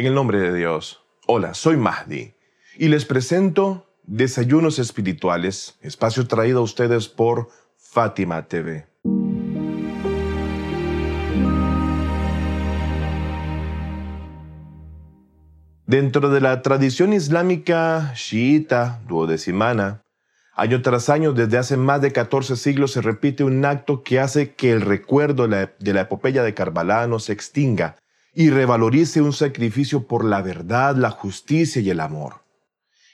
En el nombre de Dios. Hola, soy Mahdi y les presento Desayunos Espirituales, espacio traído a ustedes por Fátima TV. Dentro de la tradición islámica chiita duodecimana, año tras año, desde hace más de 14 siglos, se repite un acto que hace que el recuerdo de la, epopeya de Karbala no se extinga y revalorice un sacrificio por la verdad, la justicia y el amor.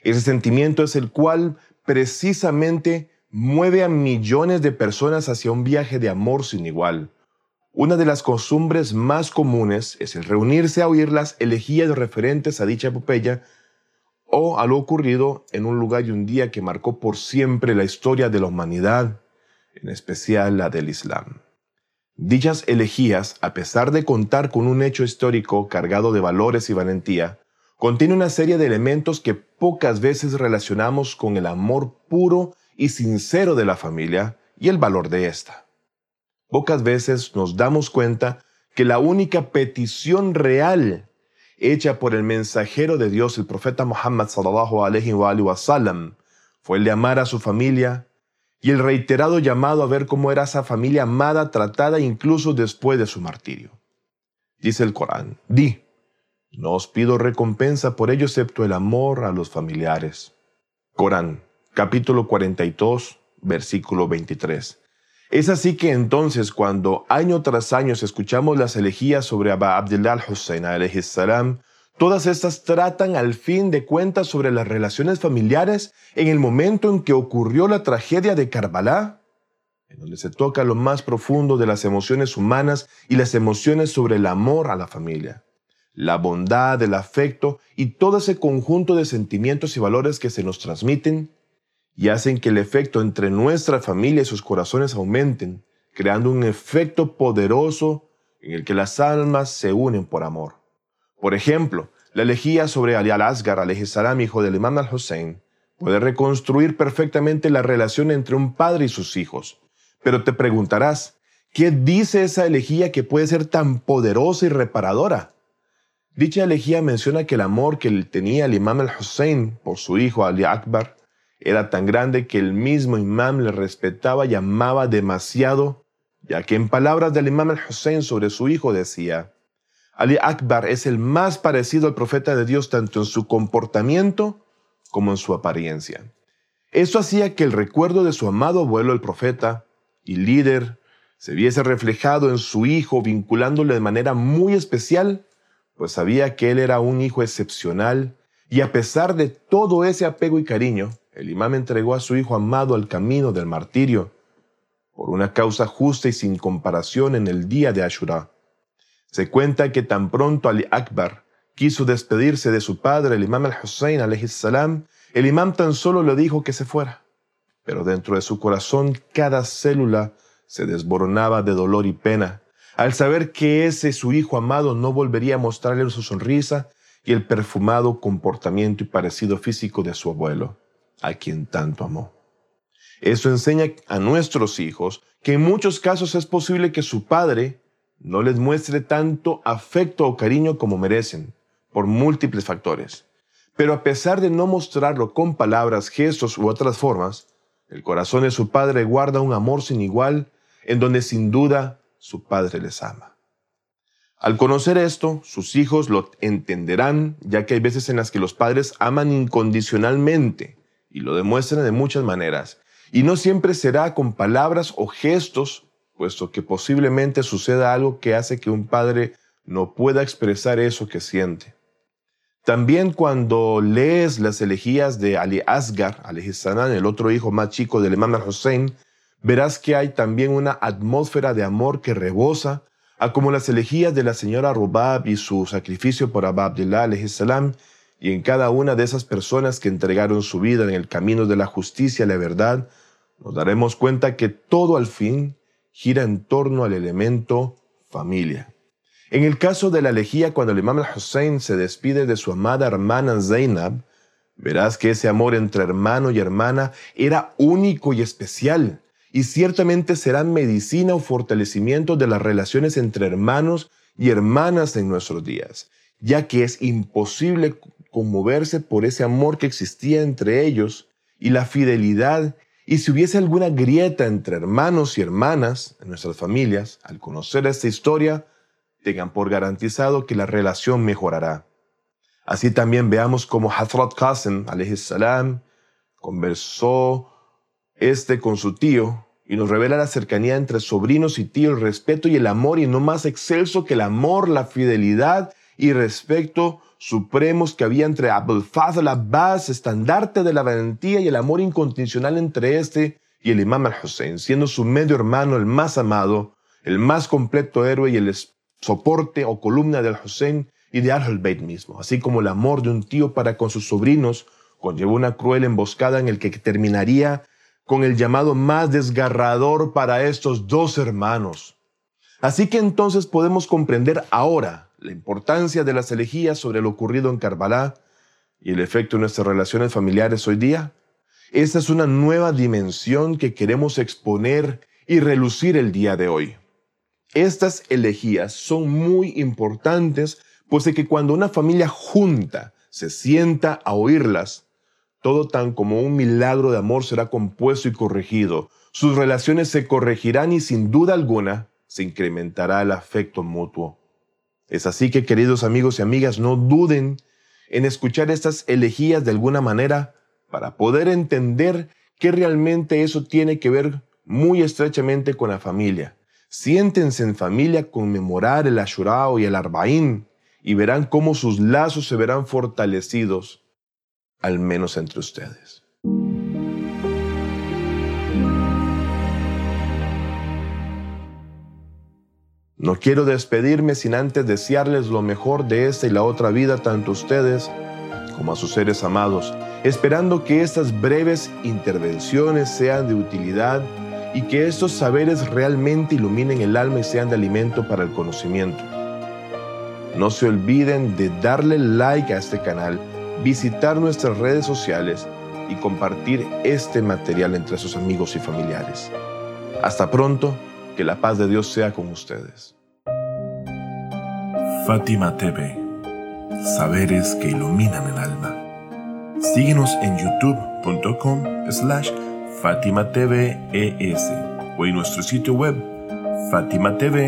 Ese sentimiento es el cual precisamente mueve a millones de personas hacia un viaje de amor sin igual. Una de las costumbres más comunes es el reunirse a oír las elegías referentes a dicha epopeya o a lo ocurrido en un lugar y un día que marcó por siempre la historia de la humanidad, en especial la del Islam. Dichas elegías, a pesar de contar con un hecho histórico cargado de valores y valentía, contiene una serie de elementos que pocas veces relacionamos con el amor puro y sincero de la familia y el valor de esta. Pocas veces nos damos cuenta que la única petición real hecha por el mensajero de Dios, el profeta Muhammad sallallahu alaihi wa fue el de amar a su familia, y el reiterado llamado a ver cómo era esa familia amada, tratada incluso después de su martirio. Dice el Corán, di, no os pido recompensa por ello excepto el amor a los familiares. Corán, capítulo 42, versículo 23. Es así que entonces cuando año tras año escuchamos las elegías sobre Abba Abdullah al-Hussein salam Todas estas tratan al fin de cuentas sobre las relaciones familiares en el momento en que ocurrió la tragedia de Karbala, en donde se toca lo más profundo de las emociones humanas y las emociones sobre el amor a la familia, la bondad, el afecto y todo ese conjunto de sentimientos y valores que se nos transmiten y hacen que el efecto entre nuestra familia y sus corazones aumenten, creando un efecto poderoso en el que las almas se unen por amor. Por ejemplo, la elegía sobre Ali al-Asgar, salam, hijo del imam al-Hussein, puede reconstruir perfectamente la relación entre un padre y sus hijos. Pero te preguntarás, ¿qué dice esa elegía que puede ser tan poderosa y reparadora? Dicha elegía menciona que el amor que tenía el imam al-Hussein por su hijo Ali Akbar era tan grande que el mismo imam le respetaba y amaba demasiado, ya que en palabras del imam al-Hussein sobre su hijo decía, Ali Akbar es el más parecido al profeta de Dios tanto en su comportamiento como en su apariencia. Eso hacía que el recuerdo de su amado abuelo el profeta y líder se viese reflejado en su hijo, vinculándole de manera muy especial, pues sabía que él era un hijo excepcional y a pesar de todo ese apego y cariño, el imam entregó a su hijo amado al camino del martirio por una causa justa y sin comparación en el día de Ashura. Se cuenta que tan pronto Ali Akbar quiso despedirse de su padre, el imam al-Hussein, el imam tan solo le dijo que se fuera. Pero dentro de su corazón cada célula se desboronaba de dolor y pena, al saber que ese su hijo amado no volvería a mostrarle su sonrisa y el perfumado comportamiento y parecido físico de su abuelo, a quien tanto amó. Eso enseña a nuestros hijos que en muchos casos es posible que su padre no les muestre tanto afecto o cariño como merecen, por múltiples factores. Pero a pesar de no mostrarlo con palabras, gestos u otras formas, el corazón de su padre guarda un amor sin igual en donde sin duda su padre les ama. Al conocer esto, sus hijos lo entenderán, ya que hay veces en las que los padres aman incondicionalmente y lo demuestran de muchas maneras, y no siempre será con palabras o gestos puesto que posiblemente suceda algo que hace que un padre no pueda expresar eso que siente. También cuando lees las elegías de Ali Asgar, Sanan, el otro hijo más chico del imam al-Hussein, verás que hay también una atmósfera de amor que rebosa, a como las elegías de la señora Rubab y su sacrificio por Abba Abdullah salam, y en cada una de esas personas que entregaron su vida en el camino de la justicia y la verdad, nos daremos cuenta que todo al fin gira en torno al elemento familia. En el caso de la elegía, cuando el imam al-Hussein se despide de su amada hermana Zainab, verás que ese amor entre hermano y hermana era único y especial, y ciertamente será medicina o fortalecimiento de las relaciones entre hermanos y hermanas en nuestros días, ya que es imposible conmoverse por ese amor que existía entre ellos y la fidelidad. Y si hubiese alguna grieta entre hermanos y hermanas en nuestras familias, al conocer esta historia, tengan por garantizado que la relación mejorará. Así también veamos cómo Hazrat Qasim, salam, conversó este con su tío y nos revela la cercanía entre sobrinos y tío, el respeto y el amor, y no más excelso que el amor, la fidelidad y respeto supremos que había entre Fazl Abbas, estandarte de la valentía y el amor incondicional entre este y el Imam al-Hussein, siendo su medio hermano el más amado, el más completo héroe y el soporte o columna del Hussein y de Al-Bayt mismo, así como el amor de un tío para con sus sobrinos, conllevó una cruel emboscada en el que terminaría con el llamado más desgarrador para estos dos hermanos. Así que entonces podemos comprender ahora la importancia de las elegías sobre lo ocurrido en Karbala y el efecto en nuestras relaciones familiares hoy día. Esta es una nueva dimensión que queremos exponer y relucir el día de hoy. Estas elegías son muy importantes, pues de que cuando una familia junta se sienta a oírlas, todo tan como un milagro de amor será compuesto y corregido. Sus relaciones se corregirán y sin duda alguna se incrementará el afecto mutuo. Es así que, queridos amigos y amigas, no duden en escuchar estas elegías de alguna manera para poder entender que realmente eso tiene que ver muy estrechamente con la familia. Siéntense en familia conmemorar el Ashurao y el Arbaín y verán cómo sus lazos se verán fortalecidos al menos entre ustedes. No quiero despedirme sin antes desearles lo mejor de esta y la otra vida tanto a ustedes como a sus seres amados, esperando que estas breves intervenciones sean de utilidad y que estos saberes realmente iluminen el alma y sean de alimento para el conocimiento. No se olviden de darle like a este canal visitar nuestras redes sociales y compartir este material entre sus amigos y familiares. Hasta pronto, que la paz de Dios sea con ustedes. Fátima TV, saberes que iluminan el alma. Síguenos en youtube.com slash Fátima TV o en nuestro sitio web fatimatv.es.